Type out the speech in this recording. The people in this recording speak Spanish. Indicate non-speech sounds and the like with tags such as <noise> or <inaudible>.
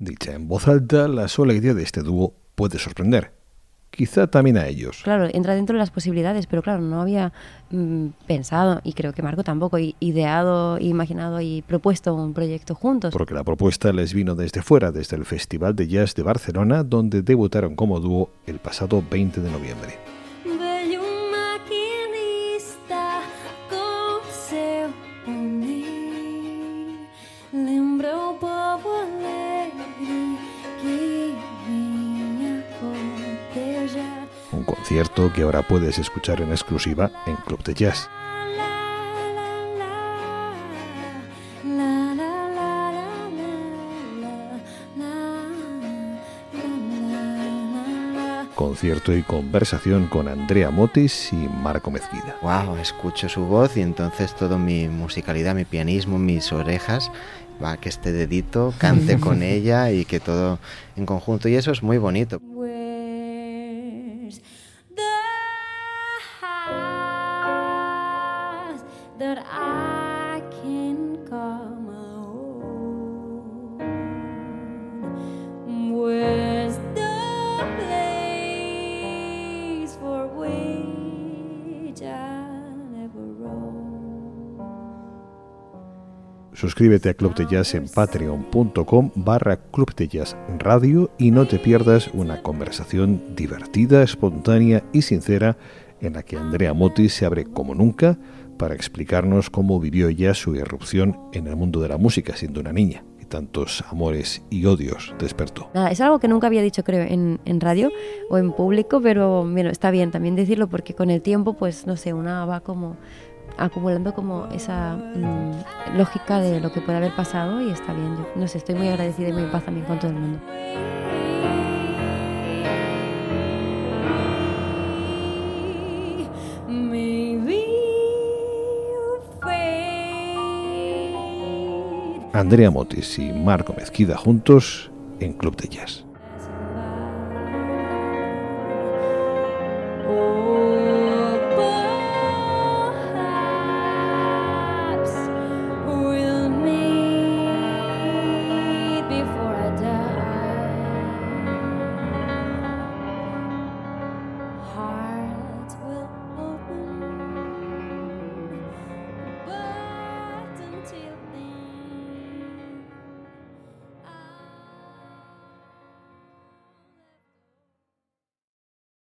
Dicha en voz alta, la sola idea de este dúo puede sorprender. Quizá también a ellos. Claro, entra dentro de las posibilidades, pero claro, no había mm, pensado, y creo que Marco tampoco, ideado, imaginado y propuesto un proyecto juntos. Porque la propuesta les vino desde fuera, desde el Festival de Jazz de Barcelona, donde debutaron como dúo el pasado 20 de noviembre. Concierto que ahora puedes escuchar en exclusiva en Club de Jazz. concierto y conversación con Andrea Motis y Marco Mezquida. Wow, escucho su voz y entonces toda mi musicalidad, mi pianismo, mis orejas, va que este dedito cante con <laughs> ella y que todo en conjunto y eso es muy bonito. Suscríbete a Club de Jazz en patreon.com barra Club de Jazz Radio y no te pierdas una conversación divertida, espontánea y sincera en la que Andrea Motti se abre como nunca para explicarnos cómo vivió ya su irrupción en el mundo de la música siendo una niña y tantos amores y odios despertó. Nada, es algo que nunca había dicho creo en, en radio o en público, pero bueno, está bien también decirlo porque con el tiempo pues no sé, una va como acumulando como esa mm, lógica de lo que puede haber pasado y está bien. Yo no sé, estoy muy agradecida y muy en paz también con todo el mundo. Andrea Motis y Marco Mezquida juntos en Club de Jazz.